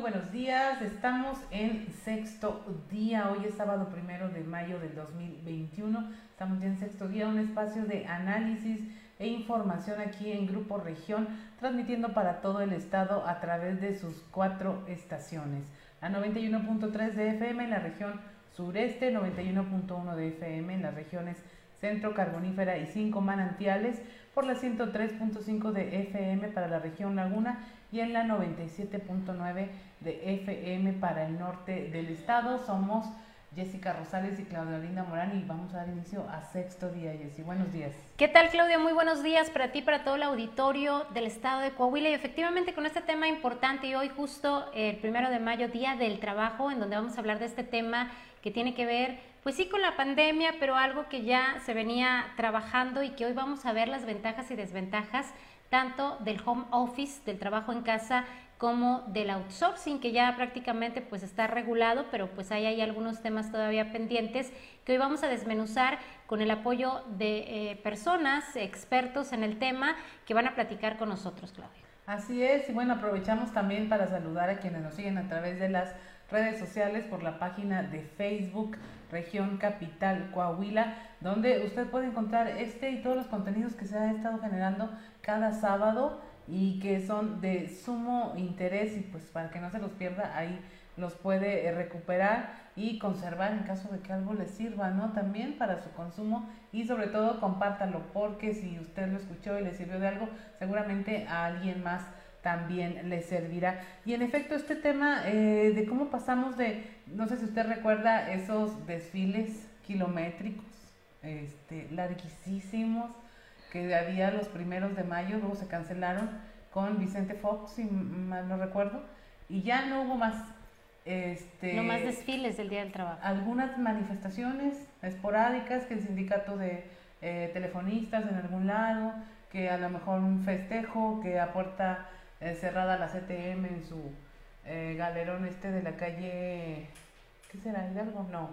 buenos días. Estamos en sexto día. Hoy es sábado primero de mayo del 2021. Estamos en sexto día, un espacio de análisis e información aquí en Grupo Región, transmitiendo para todo el estado a través de sus cuatro estaciones. A 91.3 de FM en la región sureste, 91.1 de FM en las regiones centro, carbonífera y cinco manantiales, por la 103.5 de FM para la región Laguna y en la 97.9 de FM para el norte del estado. Somos Jessica Rosales y Claudia Linda Morán y vamos a dar inicio a sexto día, Jessy. Buenos días. ¿Qué tal, Claudia? Muy buenos días para ti, para todo el auditorio del estado de Coahuila y efectivamente con este tema importante y hoy justo el primero de mayo, Día del Trabajo, en donde vamos a hablar de este tema que tiene que ver, pues sí, con la pandemia, pero algo que ya se venía trabajando y que hoy vamos a ver las ventajas y desventajas tanto del home office, del trabajo en casa, como del outsourcing, que ya prácticamente pues está regulado, pero pues hay, hay algunos temas todavía pendientes que hoy vamos a desmenuzar con el apoyo de eh, personas, expertos en el tema, que van a platicar con nosotros, Claudia. Así es, y bueno, aprovechamos también para saludar a quienes nos siguen a través de las redes sociales por la página de Facebook Región Capital Coahuila, donde usted puede encontrar este y todos los contenidos que se ha estado generando cada sábado y que son de sumo interés y pues para que no se los pierda ahí los puede eh, recuperar y conservar en caso de que algo le sirva, ¿no? También para su consumo y sobre todo compártalo porque si usted lo escuchó y le sirvió de algo, seguramente a alguien más también le servirá. Y en efecto, este tema eh, de cómo pasamos de, no sé si usted recuerda esos desfiles kilométricos, este, larguísimos, que había los primeros de mayo, luego se cancelaron con Vicente Fox, si mal no recuerdo, y ya no hubo más. Este, no más desfiles del Día del Trabajo. Algunas manifestaciones esporádicas que el sindicato de eh, telefonistas en algún lado, que a lo mejor un festejo, que a puerta eh, cerrada la CTM en su eh, galerón este de la calle, ¿qué será? ¿Hidalgo? No,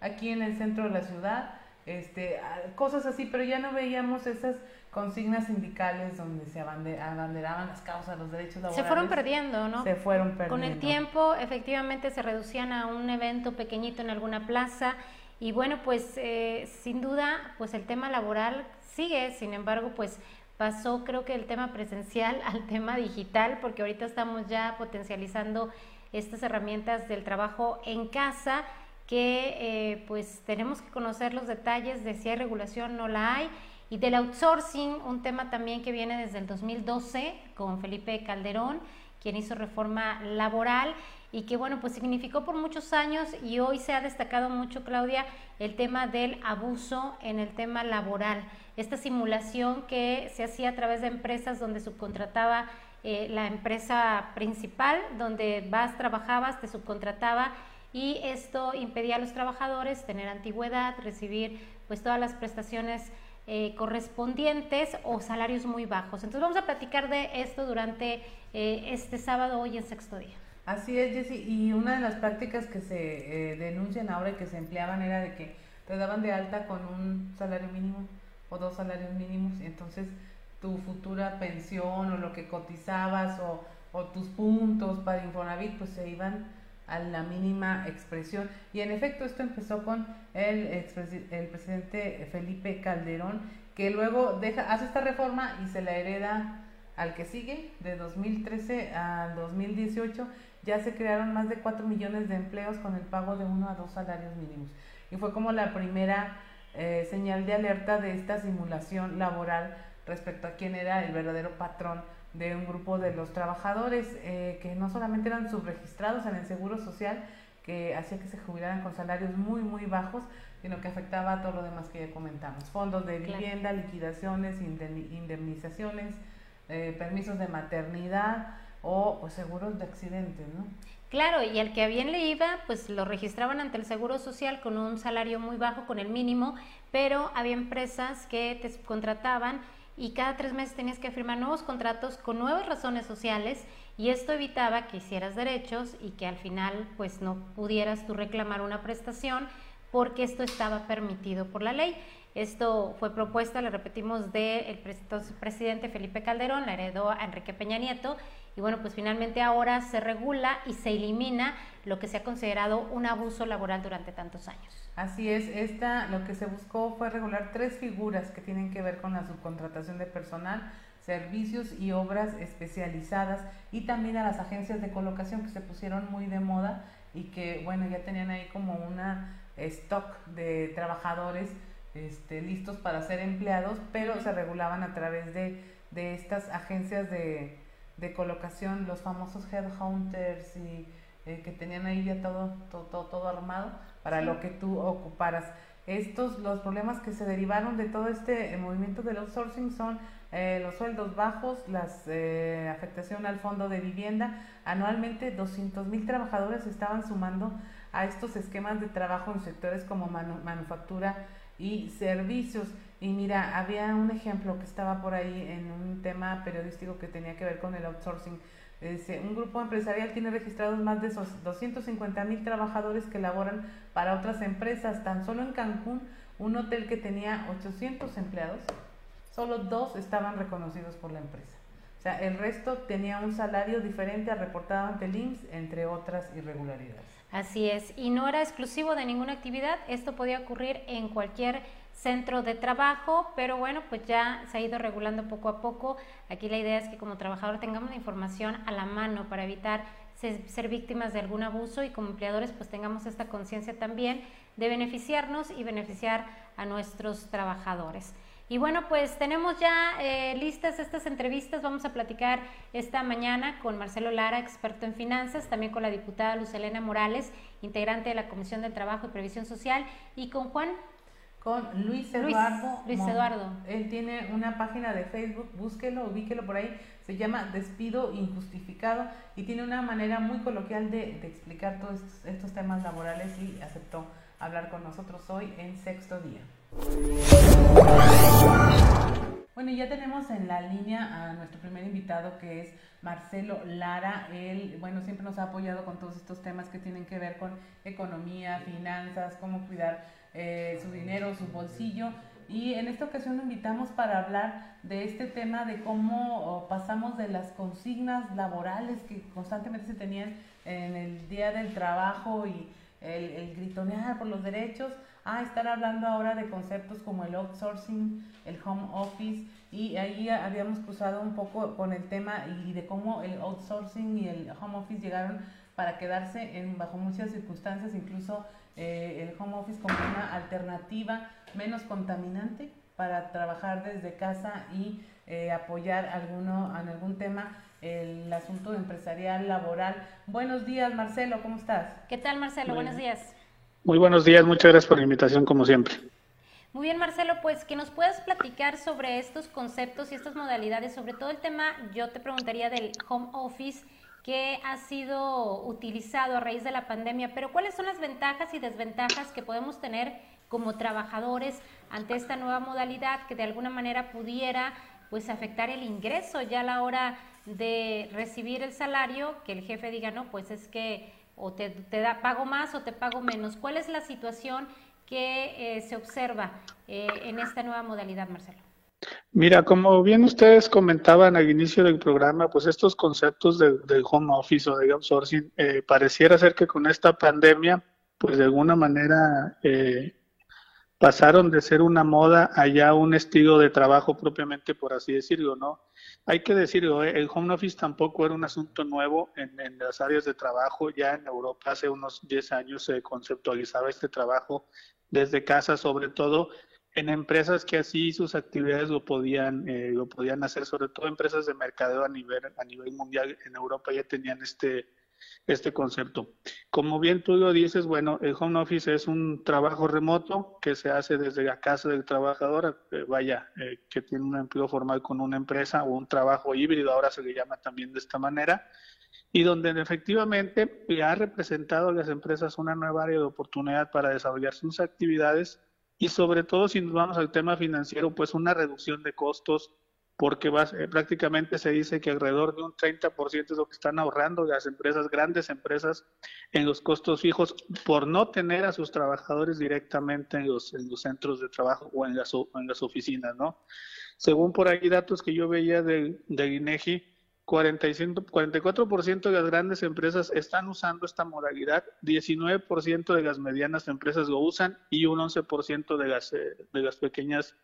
aquí en el centro de la ciudad, este, cosas así, pero ya no veíamos esas consignas sindicales donde se abanderaban las causas, los derechos laborales. Se fueron perdiendo, ¿no? Se fueron perdiendo. Con el tiempo, efectivamente, se reducían a un evento pequeñito en alguna plaza y bueno, pues eh, sin duda, pues el tema laboral sigue, sin embargo, pues pasó creo que el tema presencial al tema digital, porque ahorita estamos ya potencializando estas herramientas del trabajo en casa, que eh, pues tenemos que conocer los detalles de si hay regulación, no la hay, y del outsourcing, un tema también que viene desde el 2012 con Felipe Calderón, quien hizo reforma laboral y que bueno, pues significó por muchos años y hoy se ha destacado mucho, Claudia, el tema del abuso en el tema laboral. Esta simulación que se hacía a través de empresas donde subcontrataba eh, la empresa principal, donde vas, trabajabas, te subcontrataba y esto impedía a los trabajadores tener antigüedad, recibir pues todas las prestaciones eh, correspondientes o salarios muy bajos. Entonces vamos a platicar de esto durante eh, este sábado, hoy en sexto día. Así es, Jessy. Y una de las prácticas que se eh, denuncian ahora y que se empleaban era de que te daban de alta con un salario mínimo o dos salarios mínimos. Y entonces tu futura pensión o lo que cotizabas o, o tus puntos para Infonavit pues se iban a la mínima expresión. Y en efecto esto empezó con el, el presidente Felipe Calderón, que luego deja, hace esta reforma y se la hereda al que sigue, de 2013 a 2018 ya se crearon más de 4 millones de empleos con el pago de uno a dos salarios mínimos. Y fue como la primera eh, señal de alerta de esta simulación laboral respecto a quién era el verdadero patrón de un grupo de los trabajadores eh, que no solamente eran subregistrados en el Seguro Social, que hacía que se jubilaran con salarios muy, muy bajos, sino que afectaba a todo lo demás que ya comentamos. Fondos de vivienda, liquidaciones, indemnizaciones, eh, permisos de maternidad, o, seguros de accidentes, ¿no? Claro, y al que bien le iba, pues lo registraban ante el Seguro Social con un salario muy bajo, con el mínimo, pero había empresas que te contrataban y cada tres meses tenías que firmar nuevos contratos con nuevas razones sociales y esto evitaba que hicieras derechos y que al final pues no pudieras tú reclamar una prestación porque esto estaba permitido por la ley. Esto fue propuesta, le repetimos, del presidente Felipe Calderón, la heredó Enrique Peña Nieto, y bueno, pues finalmente ahora se regula y se elimina lo que se ha considerado un abuso laboral durante tantos años. Así es, esta lo que se buscó fue regular tres figuras que tienen que ver con la subcontratación de personal, servicios y obras especializadas y también a las agencias de colocación que se pusieron muy de moda y que bueno, ya tenían ahí como una stock de trabajadores este, listos para ser empleados, pero se regulaban a través de, de estas agencias de, de, colocación, los famosos headhunters y eh, que tenían ahí ya todo, todo, todo, armado para lo que tú ocuparas. Estos, los problemas que se derivaron de todo este eh, movimiento del outsourcing son eh, los sueldos bajos, la afectación al fondo de vivienda. Anualmente 200 mil trabajadores estaban sumando a estos esquemas de trabajo en sectores como manufactura y servicios. Y mira, había un ejemplo que estaba por ahí en un tema periodístico que tenía que ver con el outsourcing. Un grupo empresarial tiene registrados más de esos 250 mil trabajadores que laboran para otras empresas. Tan solo en Cancún, un hotel que tenía 800 empleados, solo dos estaban reconocidos por la empresa. O sea, el resto tenía un salario diferente al reportado ante el IMSS, entre otras irregularidades. Así es, y no era exclusivo de ninguna actividad, esto podía ocurrir en cualquier centro de trabajo, pero bueno, pues ya se ha ido regulando poco a poco. Aquí la idea es que como trabajador tengamos la información a la mano para evitar ser, víctimas de algún abuso y como empleadores pues tengamos esta conciencia también de beneficiarnos y beneficiar a nuestros trabajadores. Y bueno, pues tenemos ya eh, listas estas entrevistas. Vamos a platicar esta mañana con Marcelo Lara, experto en finanzas, también con la diputada Luz Elena Morales, integrante de la Comisión de Trabajo y Previsión Social, y con Juan. Con Luis Eduardo. Luis, Eduardo. Él tiene una página de Facebook, búsquelo, ubíquelo por ahí. Se llama Despido Injustificado y tiene una manera muy coloquial de, de explicar todos estos temas laborales y aceptó hablar con nosotros hoy en sexto día. Bueno, ya tenemos en la línea a nuestro primer invitado que es Marcelo Lara. Él, bueno, siempre nos ha apoyado con todos estos temas que tienen que ver con economía, finanzas, cómo cuidar eh, su dinero, su bolsillo. Y en esta ocasión lo invitamos para hablar de este tema de cómo pasamos de las consignas laborales que constantemente se tenían en el día del trabajo y el gritonear por los derechos a estar hablando ahora de conceptos como el outsourcing, el home office, y ahí habíamos cruzado un poco con el tema y de cómo el outsourcing y el home office llegaron para quedarse en, bajo muchas circunstancias, incluso eh, el home office como una alternativa menos contaminante para trabajar desde casa y eh, apoyar alguno, en algún tema el asunto empresarial, laboral. Buenos días, Marcelo, ¿cómo estás? ¿Qué tal, Marcelo? Buenos días. Muy buenos días, muchas gracias por la invitación como siempre. Muy bien, Marcelo, pues que nos puedas platicar sobre estos conceptos y estas modalidades, sobre todo el tema, yo te preguntaría del home office que ha sido utilizado a raíz de la pandemia, pero ¿cuáles son las ventajas y desventajas que podemos tener como trabajadores ante esta nueva modalidad que de alguna manera pudiera pues afectar el ingreso ya a la hora de recibir el salario, que el jefe diga, no, pues es que o te, da, pago más o te pago menos. ¿Cuál es la situación que eh, se observa eh, en esta nueva modalidad, Marcelo? Mira, como bien ustedes comentaban al inicio del programa, pues estos conceptos del home office o de outsourcing, eh, pareciera ser que con esta pandemia, pues de alguna manera pasaron de ser una moda a ya un estilo de trabajo propiamente, por así decirlo, ¿no? Hay que decirlo, ¿eh? el home office tampoco era un asunto nuevo en, las áreas de trabajo. Ya en Europa hace unos 10 años se conceptualizaba este trabajo desde casa, sobre todo en empresas que así sus actividades lo podían eh, lo podían hacer, sobre todo empresas de mercadeo a nivel a nivel mundial. En Europa ya tenían este este concepto. Como bien tú lo dices, bueno, el home office es un trabajo remoto que se hace desde la casa del trabajador, eh, vaya, eh, que tiene un empleo formal con una empresa o un trabajo híbrido, ahora se le llama también de esta manera, y donde efectivamente ha representado a las empresas una nueva área de oportunidad para desarrollar sus actividades y sobre todo si nos vamos al tema financiero, pues una reducción de costos porque eh, prácticamente se dice que alrededor de un 30% es lo que están ahorrando las empresas, grandes empresas, en los costos fijos por no tener a sus trabajadores directamente en los, en los centros de trabajo o en las, en las oficinas, ¿no? Según por ahí datos que yo veía de, de INEGI, 45, 44% de las grandes empresas están usando esta modalidad, 19% de las medianas empresas lo usan y un 11% de las, eh, de las pequeñas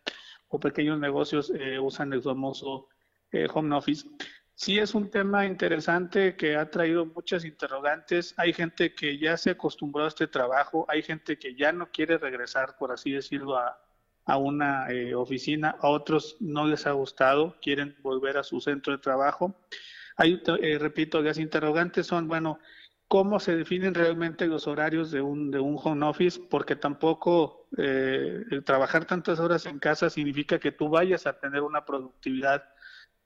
o pequeños negocios eh, usan el famoso eh, home office. Sí es un tema interesante que ha traído muchas interrogantes. Hay gente que ya se acostumbró a este trabajo, hay gente que ya no quiere regresar, por así decirlo, a, a una eh, oficina, a otros no les ha gustado, quieren volver a su centro de trabajo. Hay, repito, las interrogantes son, bueno, cómo se definen realmente los horarios de un, de un home office, porque tampoco eh, el trabajar tantas horas en casa significa que tú vayas a tener una productividad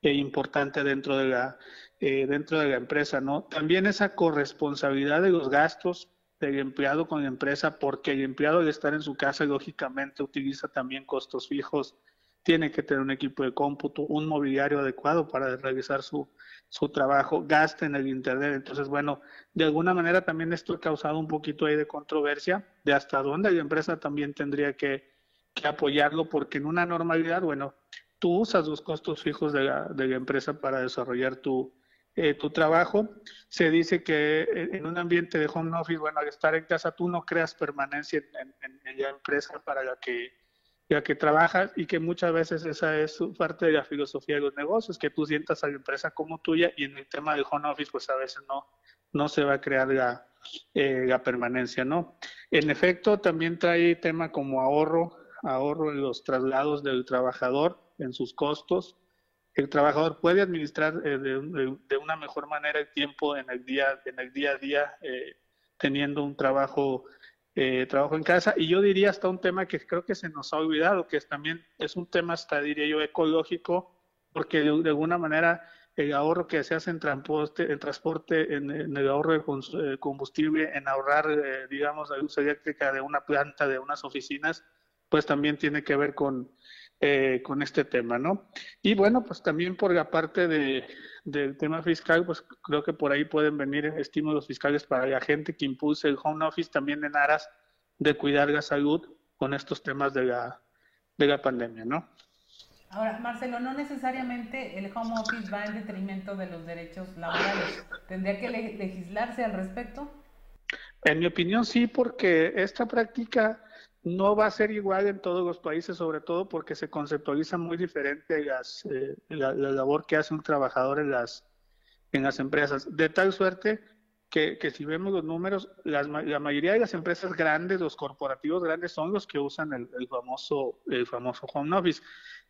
eh, importante dentro de la eh, dentro de la empresa, ¿no? También esa corresponsabilidad de los gastos del empleado con la empresa, porque el empleado al estar en su casa lógicamente utiliza también costos fijos, tiene que tener un equipo de cómputo, un mobiliario adecuado para realizar su, su trabajo, gasta en el Internet. Entonces, bueno, de alguna manera también esto ha causado un poquito ahí de controversia de hasta dónde la empresa también tendría que, apoyarlo, porque en una normalidad, bueno, tú usas los costos fijos de la, de la empresa para desarrollar tu, eh, tu trabajo. Se dice que en un ambiente de home office, bueno, al estar en casa, tú no creas permanencia en, en la empresa para la que ya que trabajas y que muchas veces esa es parte de la filosofía de los negocios, que tú sientas a la empresa como tuya y en el tema del home office pues a veces no, no se va a crear la, eh, la permanencia, ¿no? En efecto, también trae tema como ahorro, ahorro en los traslados del trabajador, en sus costos. El trabajador puede administrar eh, de, de, una mejor manera el tiempo en el día, en el día a día, eh, teniendo un trabajo eh, trabajo en casa y yo diría hasta un tema que creo que se nos ha olvidado, que es también es un tema hasta diría yo ecológico, porque de, alguna manera el ahorro que se hace en transporte, en transporte, en, el ahorro de combustible, en ahorrar, eh, digamos, la luz eléctrica de una planta, de unas oficinas, pues también tiene que ver con, eh, con este tema, ¿no? Y bueno, pues también por la parte de, del tema fiscal, pues creo que por ahí pueden venir estímulos fiscales para la gente que impulse el home office también en aras de cuidar la salud con estos temas de la, de la pandemia, ¿no? Ahora, Marcelo, no necesariamente el home office va en detrimento de los derechos laborales. ¿Tendría que legislarse al respecto? En mi opinión, sí, porque esta práctica no va a ser igual en todos los países, sobre todo porque se conceptualiza muy diferente las, eh, la, labor que hace un trabajador en las, en las empresas. De tal suerte que, que si vemos los números, las, la mayoría de las empresas grandes, los corporativos grandes, son los que usan el, famoso, el famoso home office.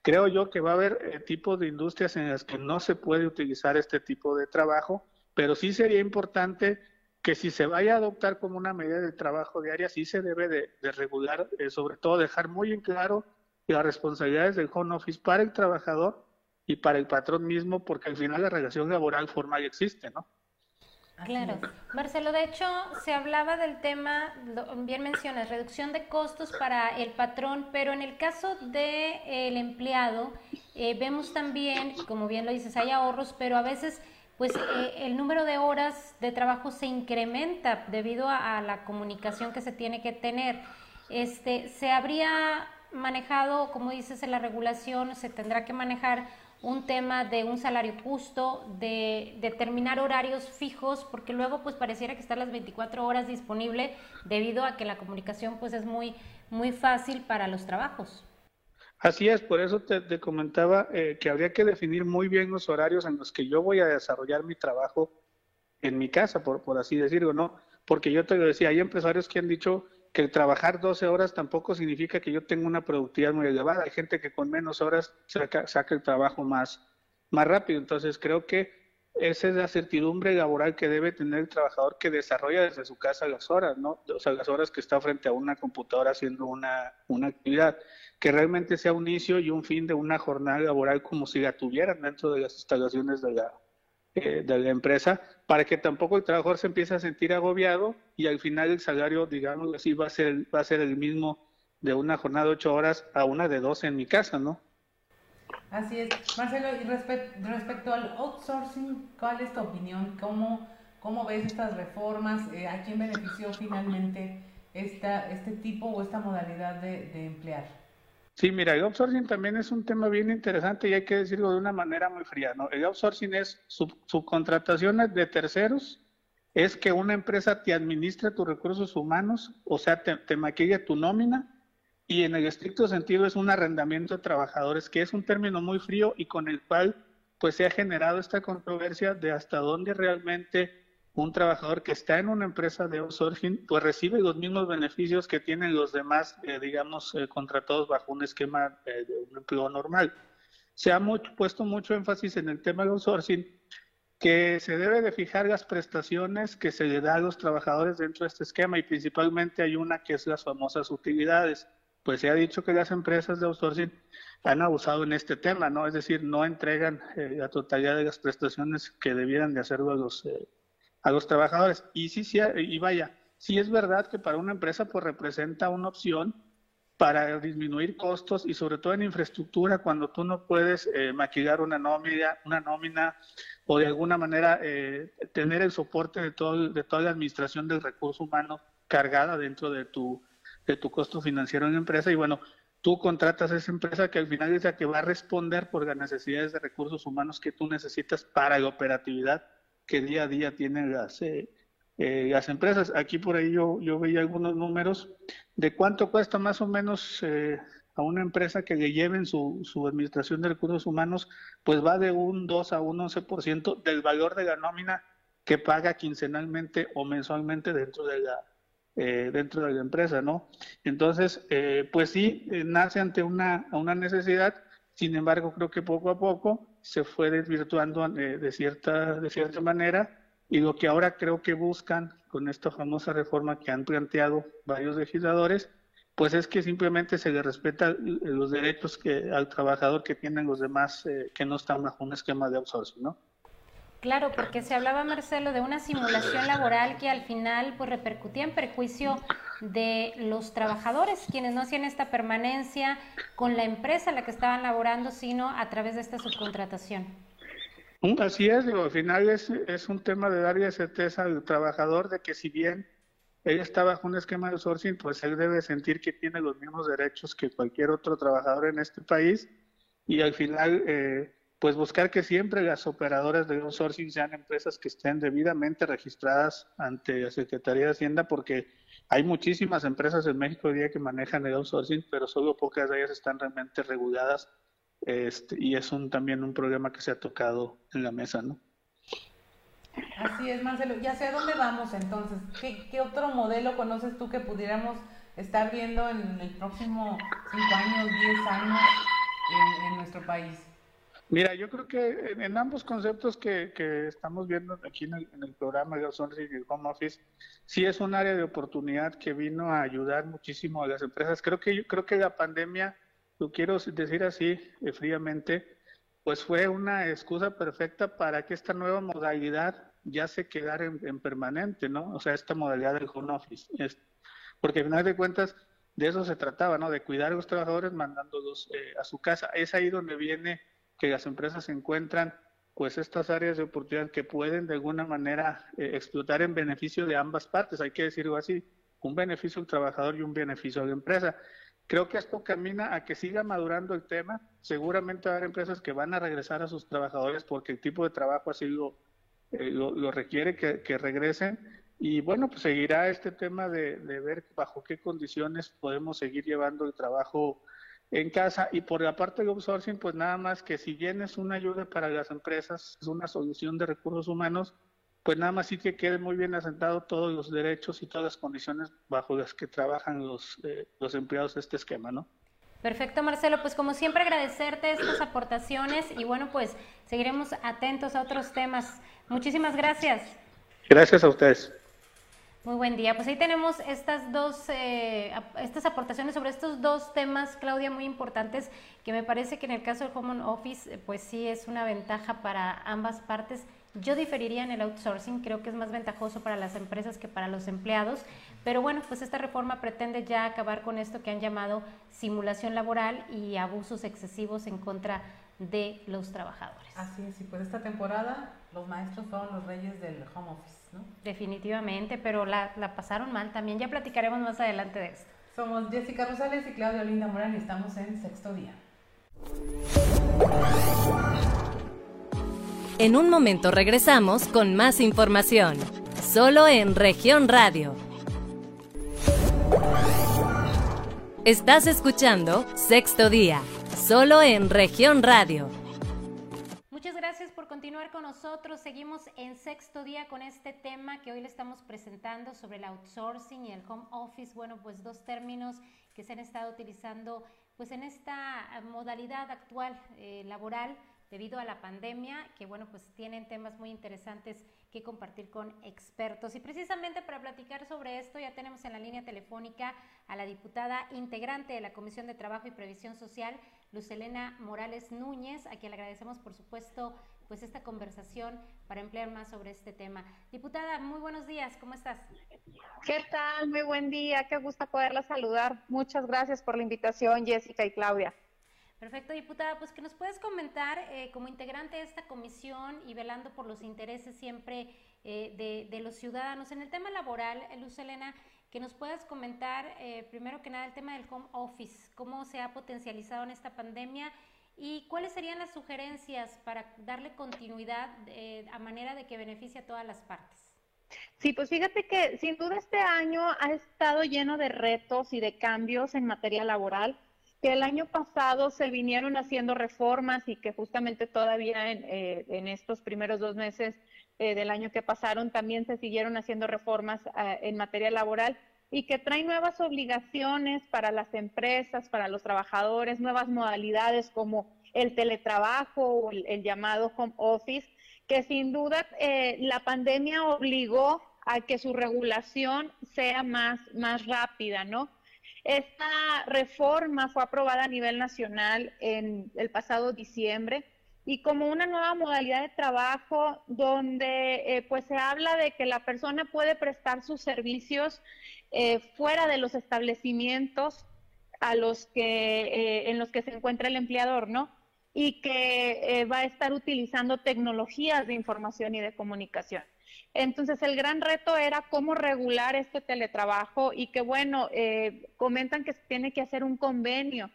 Creo yo que va a haber eh, tipos de industrias en las que no se puede utilizar este tipo de trabajo, pero sí sería importante que si se vaya a adoptar como una medida de trabajo diaria, sí se debe de, regular, eh, sobre todo dejar muy en claro las responsabilidades del home office para el trabajador y para el patrón mismo, porque al final la relación laboral formal existe, ¿no? Claro. Marcelo, de hecho, se hablaba del tema, bien mencionas, reducción de costos para el patrón, pero en el caso del de, el empleado, eh, vemos también, como bien lo dices, hay ahorros, pero a veces pues eh, el número de horas de trabajo se incrementa debido a, la comunicación que se tiene que tener. Este, se habría manejado, como dices en la regulación, se tendrá que manejar un tema de un salario justo, de determinar horarios fijos, porque luego pues pareciera que están las 24 horas disponible debido a que la comunicación pues es muy, muy fácil para los trabajos. Así es, por eso te, comentaba eh, que habría que definir muy bien los horarios en los que yo voy a desarrollar mi trabajo en mi casa, por, por así decirlo, ¿no? Porque yo te decía, hay empresarios que han dicho que trabajar 12 horas tampoco significa que yo tenga una productividad muy elevada. Hay gente que con menos horas saca, saca el trabajo más, más rápido. Entonces creo que esa es la certidumbre laboral que debe tener el trabajador que desarrolla desde su casa las horas, ¿no? O sea, las horas que está frente a una computadora haciendo una, una actividad, que realmente sea un inicio y un fin de una jornada laboral como si la tuvieran dentro de las instalaciones de la, eh, de la empresa, para que tampoco el trabajador se empiece a sentir agobiado y al final el salario, digamos así, va a ser, va a ser el mismo de una jornada de ocho horas a una de doce en mi casa, ¿no? Así es. Marcelo, y respecto al outsourcing, ¿cuál es tu opinión? ¿Cómo, cómo ves estas reformas? Eh, ¿A quién benefició finalmente esta, este tipo o esta modalidad de, emplear? Sí, mira, el outsourcing también es un tema bien interesante y hay que decirlo de una manera muy fría, ¿no? El outsourcing es subcontrataciones de terceros, es que una empresa te administre tus recursos humanos, o sea, te, te tu nómina, y en el estricto sentido es un arrendamiento de trabajadores, que es un término muy frío y con el cual pues se ha generado esta controversia de hasta dónde realmente un trabajador que está en una empresa de outsourcing pues recibe los mismos beneficios que tienen los demás, eh, digamos, eh, contratados bajo un esquema eh, de un empleo normal. Se ha puesto mucho énfasis en el tema del outsourcing, que se debe de fijar las prestaciones que se le da a los trabajadores dentro de este esquema y principalmente hay una que es las famosas utilidades pues se ha dicho que las empresas de outsourcing han abusado en este tema, ¿no? Es decir, no entregan la totalidad de las prestaciones que debieran de hacer a los, a los trabajadores. Y sí, y vaya, sí es verdad que para una empresa pues representa una opción para disminuir costos y sobre todo en infraestructura cuando tú no puedes eh, maquillar una nómina, una nómina o de alguna manera eh, tener el soporte de, todo, de toda la administración del recurso humano cargada dentro de tu de tu costo financiero en empresa y bueno, tú contratas a esa empresa que al final es la que va a responder por las necesidades de recursos humanos que tú necesitas para la operatividad que día a día tienen las, eh, eh, las empresas. Aquí por ahí yo, yo veía algunos números de cuánto cuesta más o menos eh, a una empresa que le lleven su, administración de recursos humanos, pues va de un 2 a un 11% del valor de la nómina que paga quincenalmente o mensualmente dentro de la, eh, dentro de la empresa, ¿no? Entonces, pues sí, nace ante una, una necesidad, sin embargo, creo que poco a poco se fue desvirtuando de, cierta, de cierta manera y lo que ahora creo que buscan con esta famosa reforma que han planteado varios legisladores, pues es que simplemente se le respeta los derechos que, al trabajador que tienen los demás que no están bajo un esquema de outsourcing, ¿no? Claro, porque se hablaba, Marcelo, de una simulación laboral que al final pues repercutía en perjuicio de los trabajadores, quienes no hacían esta permanencia con la empresa en la que estaban laborando, sino a través de esta subcontratación. Mm, así es, digo, al final es, es un tema de darle certeza al trabajador de que si bien él está bajo un esquema de sourcing, pues él debe sentir que tiene los mismos derechos que cualquier otro trabajador en este país y al final... Eh, pues buscar que siempre las operadoras de outsourcing sean empresas que estén debidamente registradas ante la Secretaría de Hacienda, porque hay muchísimas empresas en México hoy día que manejan el outsourcing, pero solo pocas de ellas están realmente reguladas este, y es un, también un problema que se ha tocado en la mesa, ¿no? Así es, Marcelo. Ya sé a dónde vamos entonces. ¿Qué, otro modelo conoces tú que pudiéramos estar viendo en el próximo 5 años, 10 años en nuestro país? Mira, yo creo que en, ambos conceptos que, estamos viendo aquí en el, programa de outsourcing y Home Office, sí es un área de oportunidad que vino a ayudar muchísimo a las empresas. Creo que yo creo que la pandemia, lo quiero decir así eh, fríamente, pues fue una excusa perfecta para que esta nueva modalidad ya se quedara en, permanente, ¿no? O sea, esta modalidad del home office. porque al final de cuentas, de eso se trataba, ¿no? De cuidar a los trabajadores mandándolos eh, a su casa. Es ahí donde viene que las empresas encuentran pues estas áreas de oportunidad que pueden de alguna manera eh, explotar en beneficio de ambas partes, hay que decirlo así, un beneficio al trabajador y un beneficio a la empresa. Creo que esto camina a que siga madurando el tema. Seguramente va a haber empresas que van a regresar a sus trabajadores porque el tipo de trabajo así lo, eh, lo, requiere que, que, regresen. Y bueno, pues seguirá este tema de, de ver bajo qué condiciones podemos seguir llevando el trabajo en casa. Y por la parte de outsourcing, pues nada más que si bien es una ayuda para las empresas, es una solución de recursos humanos, pues nada más sí que quede muy bien asentado todos los derechos y todas las condiciones bajo las que trabajan los, eh, los empleados de este esquema, ¿no? Perfecto, Marcelo. Pues como siempre agradecerte estas aportaciones y bueno, pues seguiremos atentos a otros temas. Muchísimas gracias. Gracias a ustedes. Muy buen día. Pues ahí tenemos estas dos, eh, estas aportaciones sobre estos dos temas, Claudia, muy importantes, que me parece que en el caso del Home Office, eh, pues sí es una ventaja para ambas partes. Yo diferiría en el outsourcing, creo que es más ventajoso para las empresas que para los empleados, pero bueno, pues esta reforma pretende ya acabar con esto que han llamado simulación laboral y abusos excesivos en contra de los trabajadores. Así es, y pues esta temporada los maestros fueron los reyes del home office, ¿no? Definitivamente, pero la, la pasaron mal también. Ya platicaremos más adelante de esto. Somos Jessica Rosales y Claudia Linda Morán y estamos en sexto día. En un momento regresamos con más información, solo en región radio. Estás escuchando Sexto Día, solo en región radio. Continuar con nosotros. Seguimos en sexto día con este tema que hoy le estamos presentando sobre el outsourcing y el home office. Bueno, pues dos términos que se han estado utilizando pues en esta modalidad actual eh, laboral debido a la pandemia, que bueno, pues tienen temas muy interesantes que compartir con expertos. Y precisamente para platicar sobre esto ya tenemos en la línea telefónica a la diputada integrante de la Comisión de Trabajo y Previsión Social, Luz Elena Morales Núñez, a quien le agradecemos por supuesto pues esta conversación para emplear más sobre este tema. Diputada, muy buenos días, ¿cómo estás? ¿Qué tal? Muy buen día, qué gusto poderla saludar. Muchas gracias por la invitación, Jessica y Claudia. Perfecto, diputada, pues que nos puedes comentar eh, como integrante de esta comisión y velando por los intereses siempre eh, de, los ciudadanos. En el tema laboral, eh, Luz Elena, que nos puedas comentar primero que nada el tema del home office, cómo se ha potencializado en esta pandemia y cuáles serían las sugerencias para darle continuidad a manera de que beneficie a todas las partes. Sí, pues fíjate que sin duda este año ha estado lleno de retos y de cambios en materia laboral que el año pasado se vinieron haciendo reformas y que justamente todavía en, eh, estos primeros dos meses eh, del año que pasaron también se siguieron haciendo reformas eh, en materia laboral y que traen nuevas obligaciones para las empresas, para los trabajadores, nuevas modalidades como el teletrabajo o el, llamado home office, que sin duda la pandemia obligó a que su regulación sea más, más rápida, ¿no? Esta reforma fue aprobada a nivel nacional en el pasado diciembre y como una nueva modalidad de trabajo donde eh, pues se habla de que la persona puede prestar sus servicios eh, fuera de los establecimientos a los que eh, en los que se encuentra el empleador, ¿no? Y que va a estar utilizando tecnologías de información y de comunicación. Entonces, el gran reto era cómo regular este teletrabajo y que, bueno, eh, comentan que se tiene que hacer un convenio.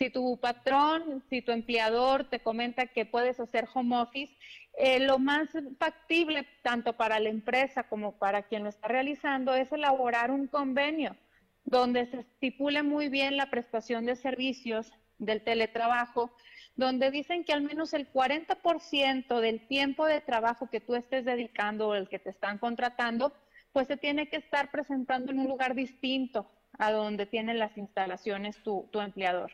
Si tu patrón, si tu empleador te comenta que puedes hacer home office, eh, lo más factible, tanto para la empresa como para quien lo está realizando, es elaborar un convenio donde se estipule muy bien la prestación de servicios del teletrabajo donde dicen que al menos el 40% del tiempo de trabajo que tú estés dedicando o el que te están contratando, pues se tiene que estar presentando en un lugar distinto a donde tienen las instalaciones tu, tu empleador.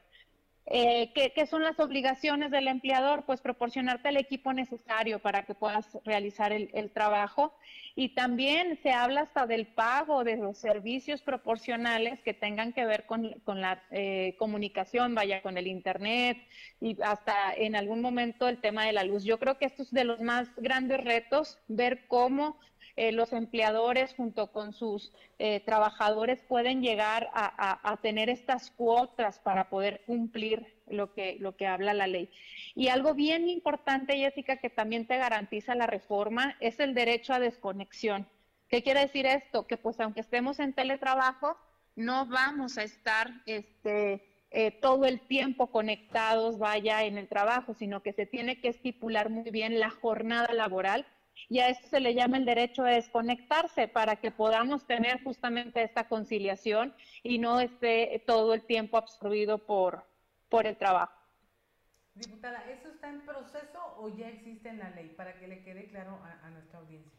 Eh, ¿qué, son las obligaciones del empleador? Pues proporcionarte el equipo necesario para que puedas realizar el, trabajo. Y también se habla hasta del pago de los servicios proporcionales que tengan que ver con, la eh, comunicación, vaya, con el Internet y hasta en algún momento el tema de la luz. Yo creo que esto es de los más grandes retos, ver cómo eh, los empleadores junto con sus eh, trabajadores pueden llegar a, tener estas cuotas para poder cumplir lo que, lo que habla la ley. Y algo bien importante, Jessica, que también te garantiza la reforma, es el derecho a desconexión. ¿Qué quiere decir esto? Que pues aunque estemos en teletrabajo, no vamos a estar este, eh, todo el tiempo conectados, vaya, en el trabajo, sino que se tiene que estipular muy bien la jornada laboral y a esto se le llama el derecho a desconectarse para que podamos tener justamente esta conciliación y no esté todo el tiempo absorbido por, por el trabajo. Diputada, ¿eso está en proceso o ya existe en la ley para que le quede claro a, nuestra audiencia?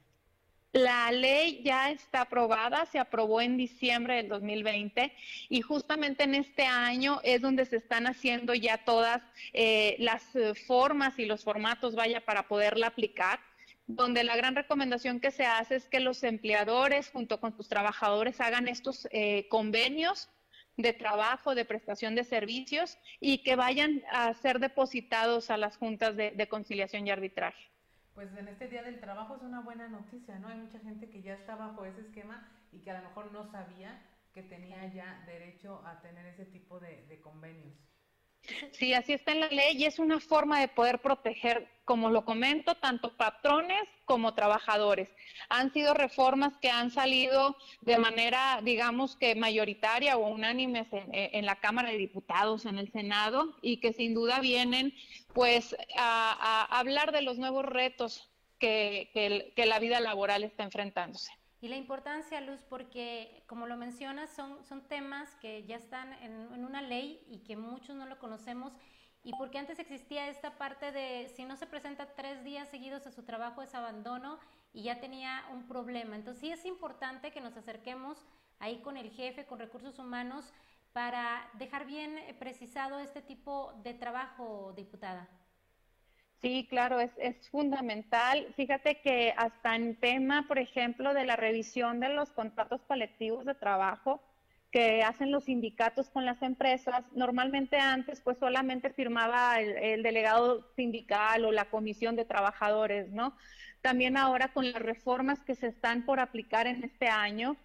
La ley ya está aprobada, se aprobó en diciembre del 2020 y justamente en este año es donde se están haciendo ya todas eh, las eh, formas y los formatos, vaya, para poderla aplicar donde la gran recomendación que se hace es que los empleadores junto con sus trabajadores hagan estos eh, convenios de trabajo, de prestación de servicios y que vayan a ser depositados a las juntas de, conciliación y arbitraje. Pues en este Día del Trabajo es una buena noticia, ¿no? Hay mucha gente que ya está bajo ese esquema y que a lo mejor no sabía que tenía ya derecho a tener ese tipo de convenios. Sí, así está en la ley y es una forma de poder proteger, como lo comento, tanto patrones como trabajadores. Han sido reformas que han salido de manera, digamos que mayoritaria o unánimes en, la Cámara de Diputados, en el Senado, y que sin duda vienen pues a, hablar de los nuevos retos que, que la vida laboral está enfrentándose. Y la importancia, Luz, porque como lo mencionas, son, temas que ya están en, una ley y que muchos no lo conocemos. Y porque antes existía esta parte de si no se presenta tres días seguidos a su trabajo es abandono y ya tenía un problema. Entonces sí es importante que nos acerquemos ahí con el jefe, con recursos humanos, para dejar bien precisado este tipo de trabajo, diputada. Sí, claro, es, es fundamental. Fíjate que hasta en tema, por ejemplo, de la revisión de los contratos colectivos de trabajo que hacen los sindicatos con las empresas, normalmente antes pues solamente firmaba el, delegado sindical o la comisión de trabajadores, ¿no? También ahora con las reformas que se están por aplicar en este año,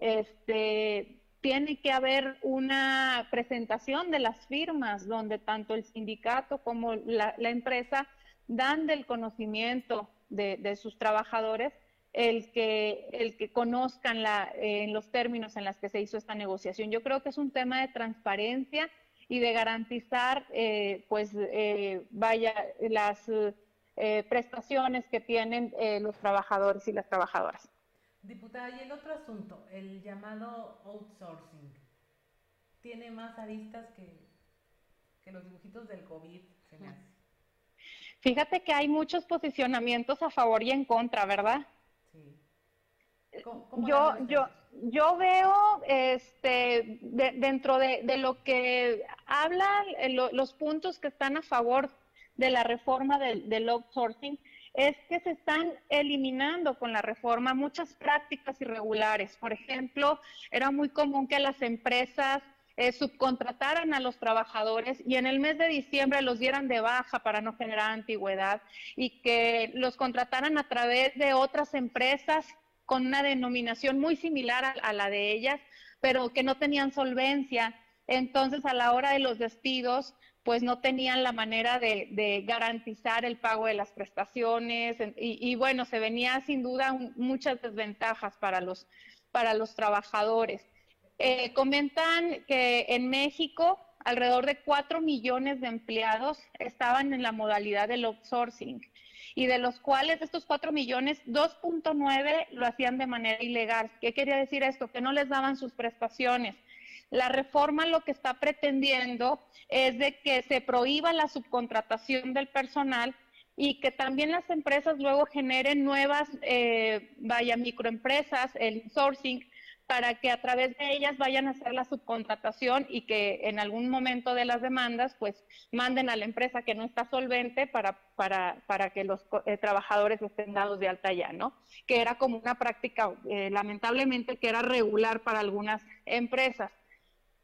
este, tiene que haber una presentación de las firmas donde tanto el sindicato como la, la empresa dan del conocimiento de, sus trabajadores el que, el que conozcan la, en los términos en los que se hizo esta negociación. Yo creo que es un tema de transparencia y de garantizar, eh, pues, eh, vaya, las eh, prestaciones que tienen los trabajadores y las trabajadoras. Diputada, y el otro asunto, el llamado outsourcing, ¿tiene más aristas que, que los dibujitos del COVID? Se me hace. Fíjate que hay muchos posicionamientos a favor y en contra, ¿verdad? Sí. yo, yo, yo veo este, dentro de, lo que hablan eh, los puntos que están a favor de la reforma del, del outsourcing, es que se están eliminando con la reforma muchas prácticas irregulares. Por ejemplo, era muy común que las empresas eh, subcontrataran a los trabajadores y en el mes de diciembre los dieran de baja para no generar antigüedad y que los contrataran a través de otras empresas con una denominación muy similar a, la de ellas, pero que no tenían solvencia. Entonces, a la hora de los despidos, pues no tenían la manera de, garantizar el pago de las prestaciones y, bueno, se venía sin duda muchas desventajas para los, para los trabajadores. Eh, comentan que en México alrededor de 4 millones de empleados estaban en la modalidad del outsourcing y de los cuales estos 4 millones, 2.9 lo hacían de manera ilegal. ¿Qué quería decir esto? Que no les daban sus prestaciones. La reforma lo que está pretendiendo es de que se prohíba la subcontratación del personal y que también las empresas luego generen nuevas, eh, vaya, microempresas, el sourcing, para que a través de ellas vayan a hacer la subcontratación y que en algún momento de las demandas pues manden a la empresa que no está solvente para, para, para que los eh, trabajadores estén dados de alta ya, ¿no? Que era como una práctica, eh, lamentablemente, que era regular para algunas empresas.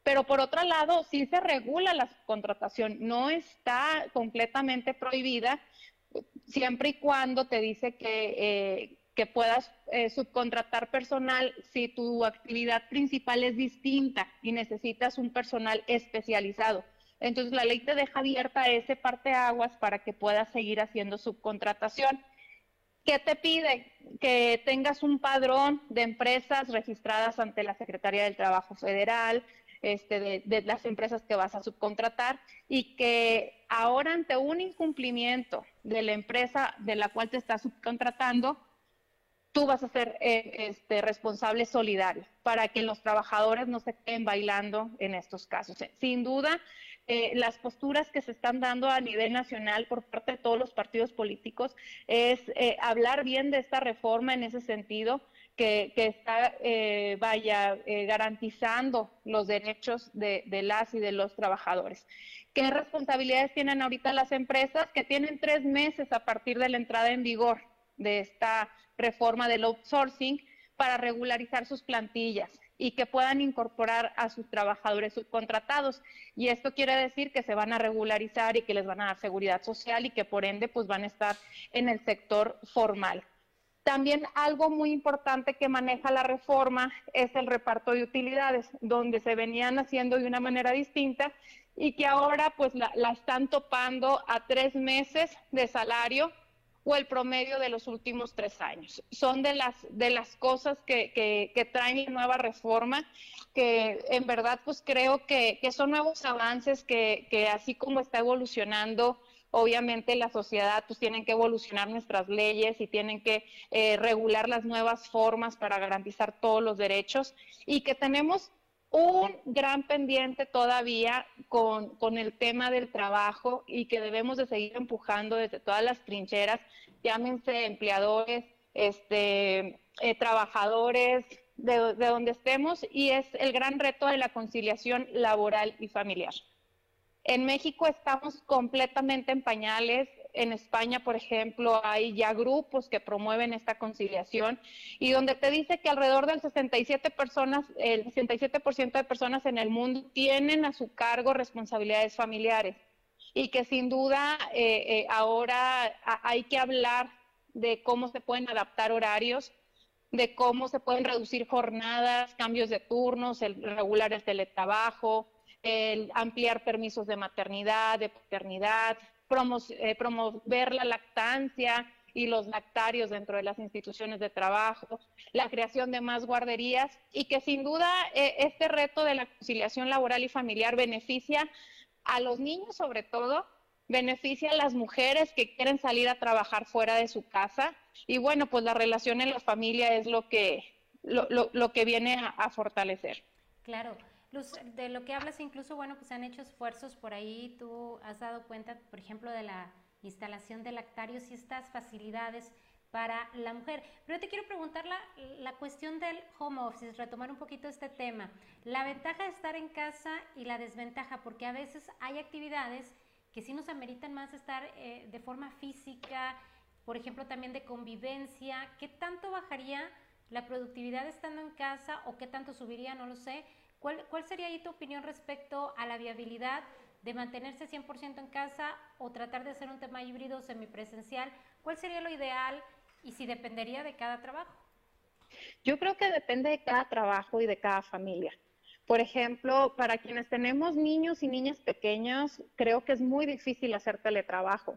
Pero por otro lado, sí se regula la subcontratación, no está completamente prohibida, siempre y cuando te dice que, eh, que puedas eh, subcontratar personal si tu actividad principal es distinta y necesitas un personal especializado. Entonces la ley te deja abierta ese parte aguas para que puedas seguir haciendo subcontratación. ¿Qué te pide? Que tengas un padrón de empresas registradas ante la Secretaría del Trabajo Federal, este, de, de, las empresas que vas a subcontratar y que ahora ante un incumplimiento de la empresa de la cual te estás subcontratando, tú vas a ser eh, este, responsable solidario para que los trabajadores no se queden bailando en estos casos. Sin duda, eh, las posturas que se están dando a nivel nacional por parte de todos los partidos políticos es eh, hablar bien de esta reforma en ese sentido, que, está, vaya, garantizando los derechos de, de las y de los trabajadores. ¿Qué responsabilidades tienen ahorita las empresas? Que tienen tres meses a partir de la entrada en vigor de esta reforma del outsourcing para regularizar sus plantillas y que puedan incorporar a sus trabajadores subcontratados. Y esto quiere decir que se van a regularizar y que les van a dar seguridad social y que por ende pues van a estar en el sector formal. También algo muy importante que maneja la reforma es el reparto de utilidades, donde se venían haciendo de una manera distinta y que ahora pues la, están topando a tres meses de salario o el promedio de los últimos tres años. Son de las, de las cosas que, que, traen la nueva reforma, que en verdad pues creo que, que son nuevos avances que, que así como está evolucionando obviamente la sociedad pues tienen que evolucionar nuestras leyes y tienen que eh, regular las nuevas formas para garantizar todos los derechos y que tenemos un gran pendiente todavía con, con, el tema del trabajo y que debemos de seguir empujando desde todas las trincheras, llámense empleadores, este, eh, trabajadores, de, de donde estemos, y es el gran reto de la conciliación laboral y familiar. En México estamos completamente en pañales. En España, por ejemplo, hay ya grupos que promueven esta conciliación y donde te dice que alrededor del 67 personas, el 67% de personas en el mundo tienen a su cargo responsabilidades familiares y que sin duda eh, eh, ahora hay que hablar de cómo se pueden adaptar horarios, de cómo se pueden reducir jornadas, cambios de turnos, el regular el teletrabajo, el ampliar permisos de maternidad, de paternidad, eh, promover la lactancia y los lactarios dentro de las instituciones de trabajo, la creación de más guarderías y que sin duda eh, este reto de la conciliación laboral y familiar beneficia a los niños sobre todo, beneficia a las mujeres que quieren salir a trabajar fuera de su casa y bueno, pues la relación en la familia es lo que, lo, que viene a, a fortalecer. Claro de lo que hablas incluso, bueno, pues han hecho esfuerzos por ahí, tú has dado cuenta, por ejemplo, de la instalación de lactarios y estas facilidades para la mujer. Pero te quiero preguntar la, la, cuestión del home office, retomar un poquito este tema. La ventaja de estar en casa y la desventaja, porque a veces hay actividades que sí nos ameritan más estar eh, de forma física, por ejemplo, también de convivencia. ¿Qué tanto bajaría la productividad estando en casa o qué tanto subiría? No lo sé ¿Cuál, sería ahí tu opinión respecto a la viabilidad de mantenerse 100% en casa o tratar de hacer un tema híbrido semipresencial? ¿Cuál sería lo ideal y si dependería de cada trabajo? Yo creo que depende de cada trabajo y de cada familia. Por ejemplo, para quienes tenemos niños y niñas pequeños, creo que es muy difícil hacer teletrabajo.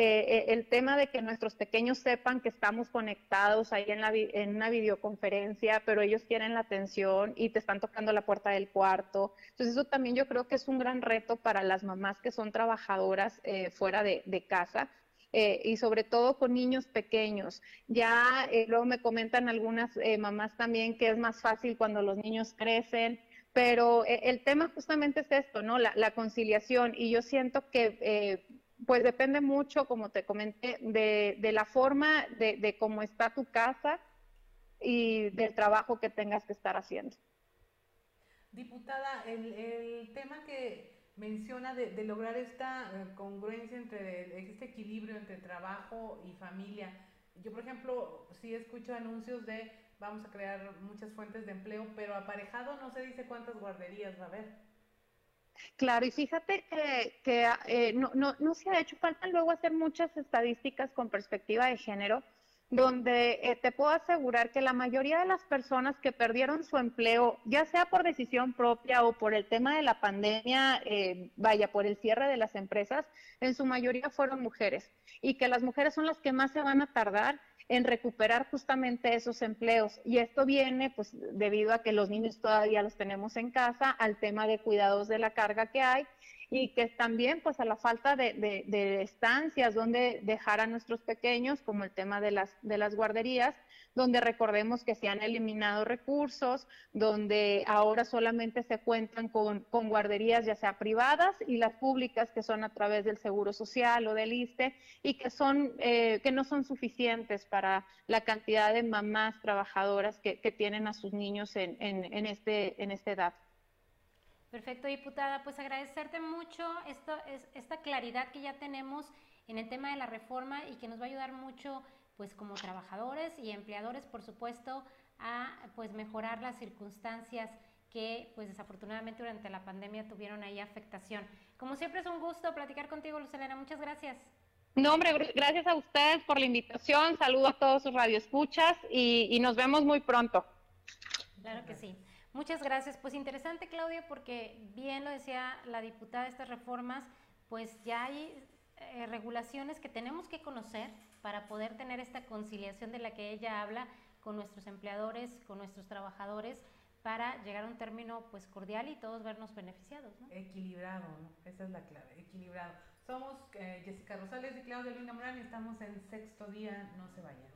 Eh, eh, el tema de que nuestros pequeños sepan que estamos conectados ahí en, la, en una videoconferencia, pero ellos quieren la atención y te están tocando la puerta del cuarto. Entonces eso también yo creo que es un gran reto para las mamás que son trabajadoras eh, fuera de, casa. y sobre todo con niños pequeños. Ya luego me comentan algunas mamás también que es más fácil cuando los niños crecen, pero el tema justamente es esto, ¿no? La, la conciliación y yo siento que pues depende mucho, como te comenté, de, la forma de, cómo está tu casa y del trabajo que tengas que estar haciendo. Diputada, el, tema que menciona de, lograr esta eh, congruencia entre este equilibrio entre trabajo y familia. Yo, por ejemplo, sí escucho anuncios de vamos a crear muchas fuentes de empleo, pero aparejado no se dice cuántas guarderías va a haber. Claro, y fíjate que, eh, no, no, no, se ha hecho, falta luego hacer muchas estadísticas con perspectiva de género, donde eh, te puedo asegurar que la mayoría de las personas que perdieron su empleo, ya sea por decisión propia o por el tema de la pandemia, eh, vaya, por el cierre de las empresas, en su mayoría fueron mujeres, y que las mujeres son las que más se van a tardar en recuperar justamente esos empleos. Y esto viene, pues, debido a que los niños todavía los tenemos en casa, al tema de cuidados de la carga que hay y que también, pues, a la falta de, de estancias donde dejar a nuestros pequeños, como el tema de las, de las guarderías, donde recordemos que se han eliminado recursos, donde ahora solamente se cuentan con, guarderías ya sea privadas y las públicas que son a través del Seguro Social o del ISTE y que, son, eh, que no son suficientes para la cantidad de mamás trabajadoras que, tienen a sus niños en, en, este, en esta edad. Perfecto, diputada. Pues agradecerte mucho esto, es, esta claridad que ya tenemos en el tema de la reforma y que nos va a ayudar mucho pues como trabajadores y empleadores, por supuesto, a pues mejorar las circunstancias que pues desafortunadamente durante la pandemia tuvieron ahí afectación. Como siempre es un gusto platicar contigo, Lucelena. Muchas gracias. No, hombre, gracias a ustedes por la invitación. Saludo a todos sus radioescuchas y, y nos vemos muy pronto. Claro que sí. Muchas gracias. Pues interesante, Claudia, porque bien lo decía la diputada estas reformas, pues ya hay eh, regulaciones que tenemos que conocer para poder tener esta conciliación de la que ella habla con nuestros empleadores, con nuestros trabajadores, para llegar a un término pues cordial y todos vernos beneficiados. Equilibrado, esa es la clave, equilibrado. Somos eh, Jessica Rosales y Claudia Luna Morán y estamos en sexto día, no se vayan.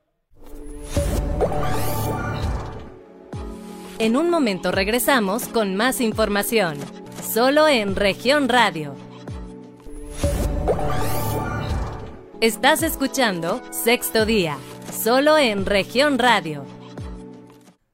En un momento regresamos con más información, solo en región radio. Estás escuchando Sexto Día, solo en región radio.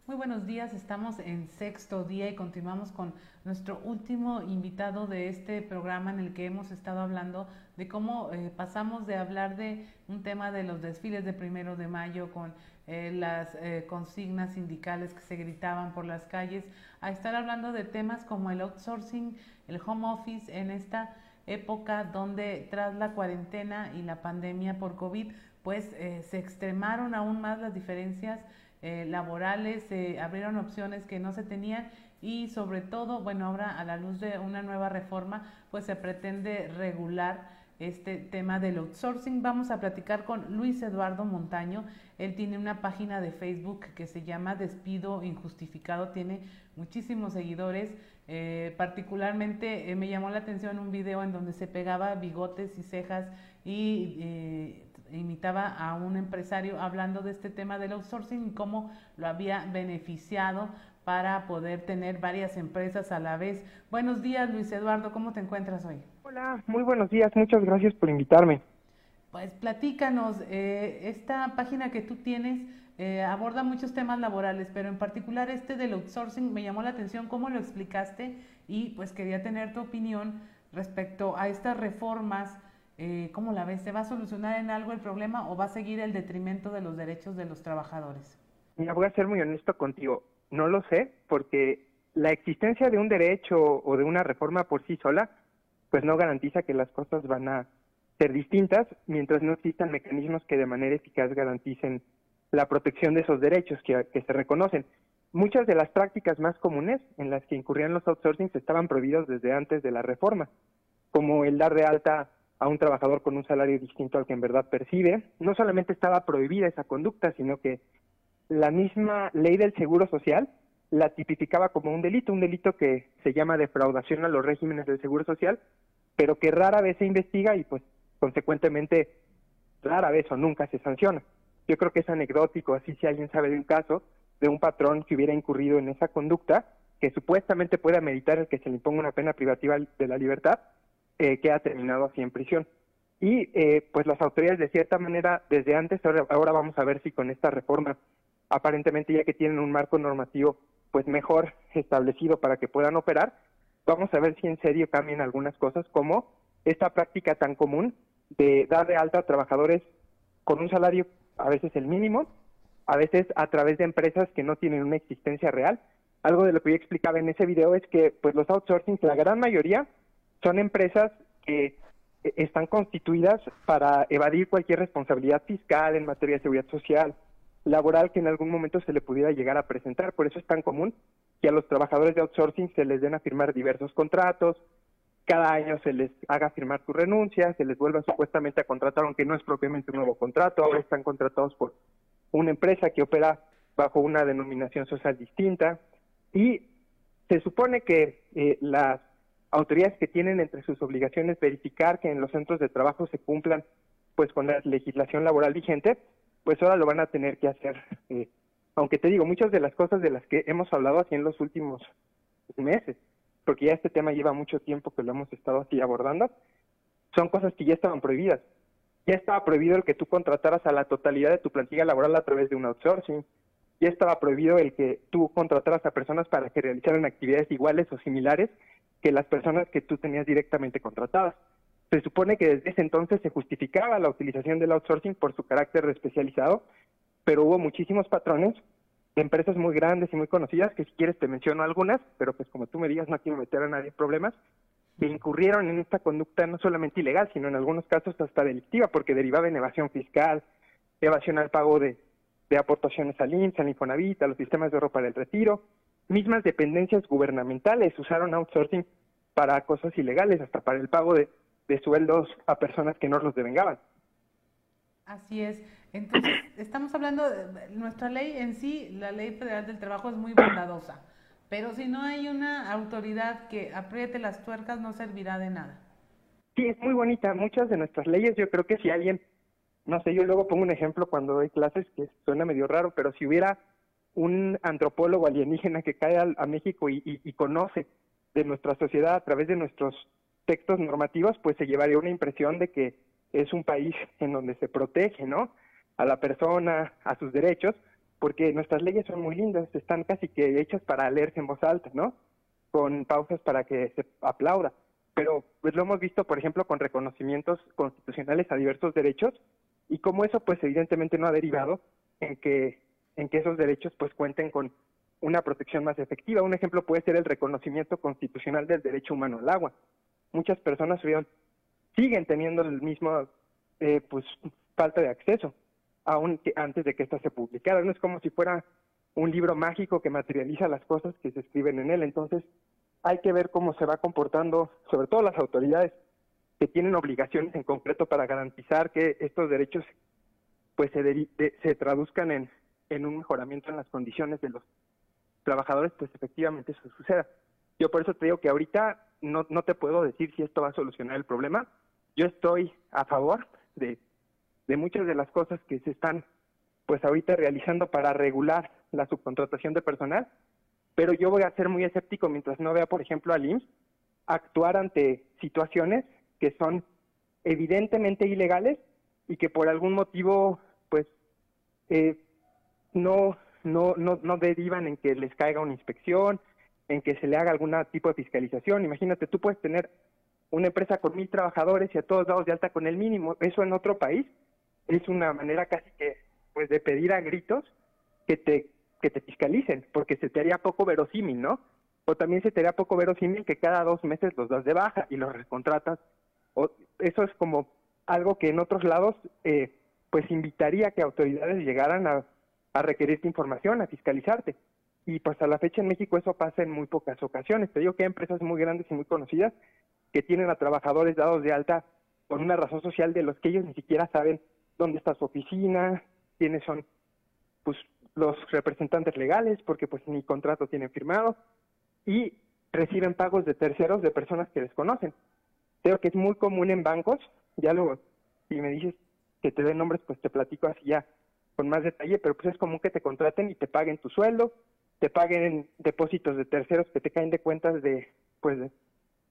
Buenos días, estamos en sexto día y continuamos con nuestro último invitado de este programa en el que hemos estado hablando de cómo eh, pasamos de hablar de un tema de los desfiles de primero de mayo con eh, las eh, consignas sindicales que se gritaban por las calles a estar hablando de temas como el outsourcing, el home office en esta época donde tras la cuarentena y la pandemia por COVID pues se extremaron aún más las diferencias eh, laborales, se abrieron opciones que no se tenían y sobre todo, bueno, ahora a la luz de una nueva reforma, pues se pretende regular este tema del outsourcing. Vamos a platicar con Luis Eduardo Montaño. Él tiene una página de Facebook que se llama Despido Injustificado. Tiene muchísimos seguidores. Eh, particularmente eh, me llamó la atención un video en donde se pegaba bigotes y cejas y imitaba a un empresario hablando de este tema del outsourcing y cómo lo había beneficiado para poder tener varias empresas a la vez. Buenos días, Luis Eduardo, ¿cómo te encuentras hoy? Hola, muy buenos días, muchas gracias por invitarme. Pues platícanos, eh, esta página que tú tienes eh, aborda muchos temas laborales, pero en particular este del outsourcing me llamó la atención cómo lo explicaste y pues quería tener tu opinión respecto a estas reformas eh, ¿cómo la ves? ¿Se va a solucionar en algo el problema o va a seguir el detrimento de los derechos de los trabajadores? Mira, voy a ser muy honesto contigo. No lo sé, porque la existencia de un derecho o de una reforma por sí sola, pues no garantiza que las cosas van a ser distintas mientras no existan mecanismos que de manera eficaz garanticen la protección de esos derechos que, se reconocen. Muchas de las prácticas más comunes en las que incurrían los outsourcings estaban prohibidos desde antes de la reforma, como el dar de alta a un trabajador con un salario distinto al que en verdad percibe. No solamente estaba prohibida esa conducta, sino que la misma ley del Seguro Social la tipificaba como un delito, un delito que se llama defraudación a los regímenes del Seguro Social, pero que rara vez se investiga y pues consecuentemente rara vez o nunca se sanciona. Yo creo que es anecdótico, así si alguien sabe de un caso de un patrón que hubiera incurrido en esa conducta, que supuestamente pueda meditar el que se le imponga una pena privativa de la libertad, eh, que ha terminado así en prisión. Y eh, pues las autoridades de cierta manera desde antes, ahora, ahora vamos a ver si con esta reforma, aparentemente ya que tienen un marco normativo pues mejor establecido para que puedan operar, vamos a ver si en serio cambian algunas cosas como esta práctica tan común de dar de alta a trabajadores con un salario a veces el mínimo, a veces a través de empresas que no tienen una existencia real. Algo de lo que yo explicaba en ese video es que pues los outsourcing, la gran mayoría son empresas que eh, están constituidas para evadir cualquier responsabilidad fiscal en materia de seguridad social, laboral que en algún momento se le pudiera llegar a presentar. Por eso es tan común que a los trabajadores de outsourcing se les den a firmar diversos contratos, cada año se les haga firmar su renuncia, se les vuelva supuestamente a contratar, aunque no es propiamente un nuevo contrato, ahora están contratados por una empresa que opera bajo una denominación social distinta y se supone que eh, las autoridades que tienen entre sus obligaciones verificar que en los centros de trabajo se cumplan pues con la legislación laboral vigente, pues ahora lo van a tener que hacer. Eh, aunque te digo, muchas de las cosas de las que hemos hablado así en los últimos meses, porque ya este tema lleva mucho tiempo que lo hemos estado así abordando, son cosas que ya estaban prohibidas. Ya estaba prohibido el que tú contrataras a la totalidad de tu plantilla laboral a través de un outsourcing. Ya estaba prohibido el que tú contrataras a personas para que realizaran actividades iguales o similares que las personas que tú tenías directamente contratadas. Se supone que desde ese entonces se justificaba la utilización del outsourcing por su carácter especializado, pero hubo muchísimos patrones empresas muy grandes y muy conocidas, que si quieres te menciono algunas, pero pues como tú me digas no quiero meter a nadie en problemas, que incurrieron en esta conducta no solamente ilegal, sino en algunos casos hasta delictiva, porque derivaba en evasión fiscal, evasión al pago de, de aportaciones al IMSS, al Infonavit, a los sistemas de ropa del retiro, mismas dependencias gubernamentales usaron outsourcing para cosas ilegales, hasta para el pago de, de sueldos a personas que no los devengaban. Así es. Entonces, estamos hablando, de, nuestra ley en sí, la ley federal del trabajo es muy bondadosa, pero si no hay una autoridad que apriete las tuercas, no servirá de nada. Sí, es muy bonita. Muchas de nuestras leyes, yo creo que si alguien, no sé, yo luego pongo un ejemplo cuando doy clases que suena medio raro, pero si hubiera un antropólogo alienígena que cae a, México y, y conoce de nuestra sociedad a través de nuestros textos normativos, pues se llevaría una impresión de que es un país en donde se protege, ¿no? A la persona, a sus derechos, porque nuestras leyes son muy lindas, están casi que hechas para leerse en voz alta, ¿no? Con pausas para que se aplauda. Pero pues lo hemos visto, por ejemplo, con reconocimientos constitucionales a diversos derechos y como eso, pues evidentemente no ha derivado en que en que esos derechos pues cuenten con una protección más efectiva. Un ejemplo puede ser el reconocimiento constitucional del derecho humano al agua. Muchas personas siguen teniendo el mismo eh, pues falta de acceso aún antes de que ésta se publicara. No es como si fuera un libro mágico que materializa las cosas que se escriben en él. Entonces, hay que ver cómo se va comportando, sobre todo las autoridades que tienen obligaciones en concreto para garantizar que estos derechos pues se, se traduzcan en, en un mejoramiento en las condiciones de los trabajadores, pues efectivamente eso suceda. Yo por eso te digo que ahorita no, no te puedo decir si esto va a solucionar el problema. Yo estoy a favor de de muchas de las cosas que se están pues ahorita realizando para regular la subcontratación de personal, pero yo voy a ser muy escéptico mientras no vea, por ejemplo, al IMSS actuar ante situaciones que son evidentemente ilegales y que por algún motivo pues eh, no, no, no, no derivan en que les caiga una inspección, en que se le haga algún tipo de fiscalización. Imagínate, tú puedes tener una empresa con mil trabajadores y a todos lados de alta con el mínimo. Eso en otro país es una manera casi que pues de pedir a gritos que te que te fiscalicen, porque se te haría poco verosímil, ¿no? O también se te haría poco verosímil que cada dos meses los das de baja y los recontratas. O, eso es como algo que en otros lados eh, pues invitaría a que autoridades llegaran a, a requerirte información, a fiscalizarte. Y pues a la fecha en México eso pasa en muy pocas ocasiones. Te digo que hay empresas muy grandes y muy conocidas que tienen a trabajadores dados de alta por una razón social de los que ellos ni siquiera saben dónde está su oficina, quiénes son pues, los representantes legales, porque pues ni contrato tienen firmado, y reciben pagos de terceros de personas que desconocen. Creo que es muy común en bancos, ya luego, si me dices que te den nombres, pues te platico así ya con más detalle, pero pues es común que te contraten y te paguen tu sueldo, te paguen depósitos de terceros que te caen de cuentas de, pues, de,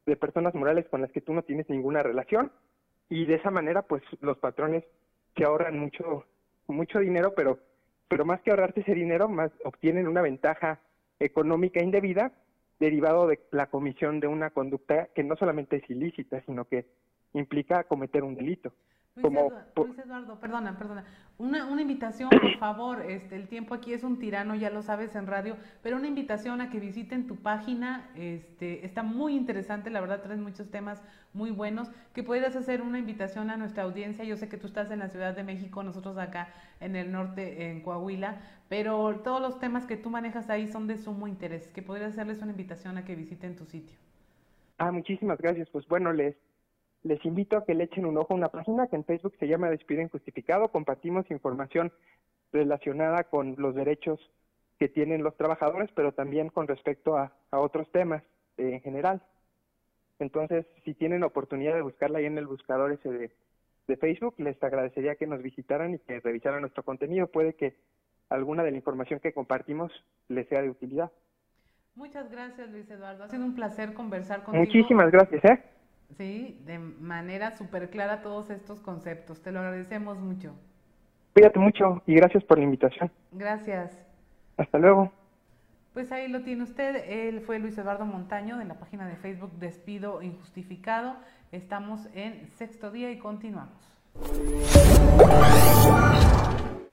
de personas morales con las que tú no tienes ninguna relación, y de esa manera, pues los patrones que ahorran mucho, mucho dinero, pero, pero más que ahorrarse ese dinero, más obtienen una ventaja económica indebida derivado de la comisión de una conducta que no solamente es ilícita, sino que implica cometer un delito. Luis, como, Eduardo, perdona, perdona. Una, una invitación, por favor, este, el tiempo aquí es un tirano, ya lo sabes en radio, pero una invitación a que visiten tu página, este, está muy interesante, la verdad traes muchos temas muy buenos, que pudieras hacer una invitación a nuestra audiencia, yo sé que tú estás en la Ciudad de México, nosotros acá en el norte, en Coahuila, pero todos los temas que tú manejas ahí son de sumo interés, que pudieras hacerles una invitación a que visiten tu sitio. Ah, muchísimas gracias, pues bueno, les les invito a que le echen un ojo a una página que en Facebook se llama Despido Injustificado. Compartimos información relacionada con los derechos que tienen los trabajadores, pero también con respecto a, otros temas en general. Entonces, si tienen oportunidad de buscarla ahí en el buscador ese de, de Facebook, les agradecería que nos visitaran y que revisaran nuestro contenido. Puede que alguna de la información que compartimos les sea de utilidad. Muchas gracias, Luis Eduardo. Ha sido un placer conversar contigo. Muchísimas gracias, ¿eh? ¿Sí? De manera súper clara todos estos conceptos. Te lo agradecemos mucho. Cuídate mucho y gracias por la invitación. Gracias. Hasta luego. Pues ahí lo tiene usted. Él fue Luis Eduardo Montaño de la página de Facebook Despido Injustificado. Estamos en sexto día y continuamos.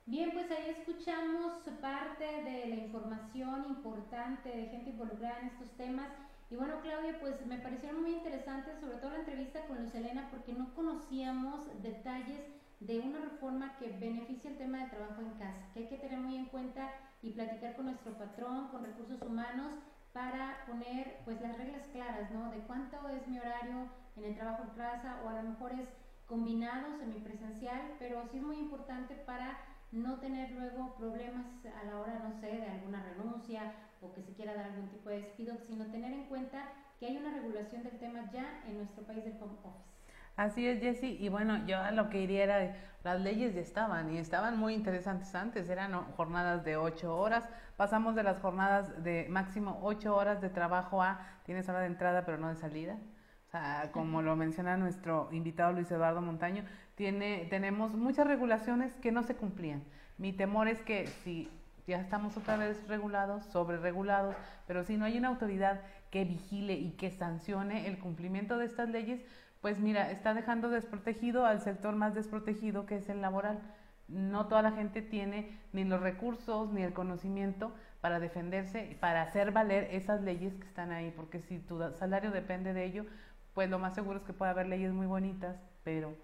Bien, pues ahí escuchamos parte de la información importante de gente involucrada en estos temas. Y bueno, Claudia, pues me parecieron muy interesantes, sobre todo la entrevista con Luz Elena, porque no conocíamos detalles de una reforma que beneficia el tema del trabajo en casa, que hay que tener muy en cuenta y platicar con nuestro patrón, con recursos humanos, para poner pues las reglas claras, ¿no? De cuánto es mi horario en el trabajo en casa o a lo mejor es combinado, semipresencial, pero sí es muy importante para no tener luego problemas a la hora, no sé, de alguna renuncia o que se quiera dar algún tipo de despido, sino tener en cuenta que hay una regulación del tema ya en nuestro país del home office. Así es, Jessy. Y bueno, yo a lo que iría era, las leyes ya estaban y estaban muy interesantes antes. Eran jornadas de ocho horas. Pasamos de las jornadas de máximo ocho horas de trabajo a tienes hora de entrada pero no de salida. O sea, como lo menciona nuestro invitado Luis Eduardo Montaño, tiene, tenemos muchas regulaciones que no se cumplían. Mi temor es que si ya estamos otra vez regulados, sobre regulados, pero si no hay una autoridad que vigile y que sancione el cumplimiento de estas leyes, pues mira, está dejando desprotegido al sector más desprotegido que es el laboral. No toda la gente tiene ni los recursos ni el conocimiento para defenderse, para hacer valer esas leyes que están ahí, porque si tu salario depende de ello, pues lo más seguro es que pueda haber leyes muy bonitas, pero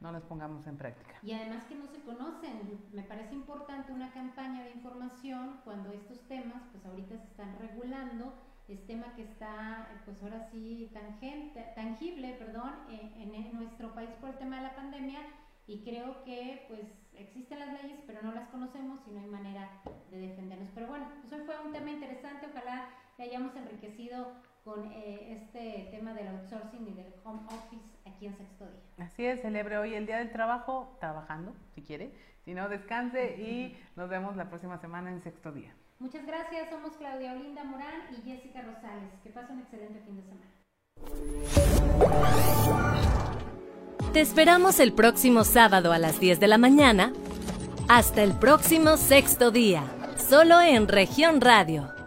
no las pongamos en práctica. Y además que no se conocen, me parece importante una campaña de información cuando estos temas, pues ahorita se están regulando es tema que está, pues ahora sí, tangente, tangible, perdón, en, en, nuestro país por el tema de la pandemia y creo que pues existen las leyes, pero no las conocemos y no hay manera de defendernos. Pero bueno, pues hoy fue un tema interesante, ojalá le hayamos enriquecido con eh, este tema del outsourcing y del home office aquí en Sexto Día. Así es, celebre hoy el Día del Trabajo trabajando, si quiere, si no, descanse y nos vemos la próxima semana en Sexto Día. Muchas gracias, somos Claudia Olinda Morán y Jessica Rosales. Que pasen un excelente fin de semana. Te esperamos el próximo sábado a las 10 de la mañana. Hasta el próximo sexto día, solo en región radio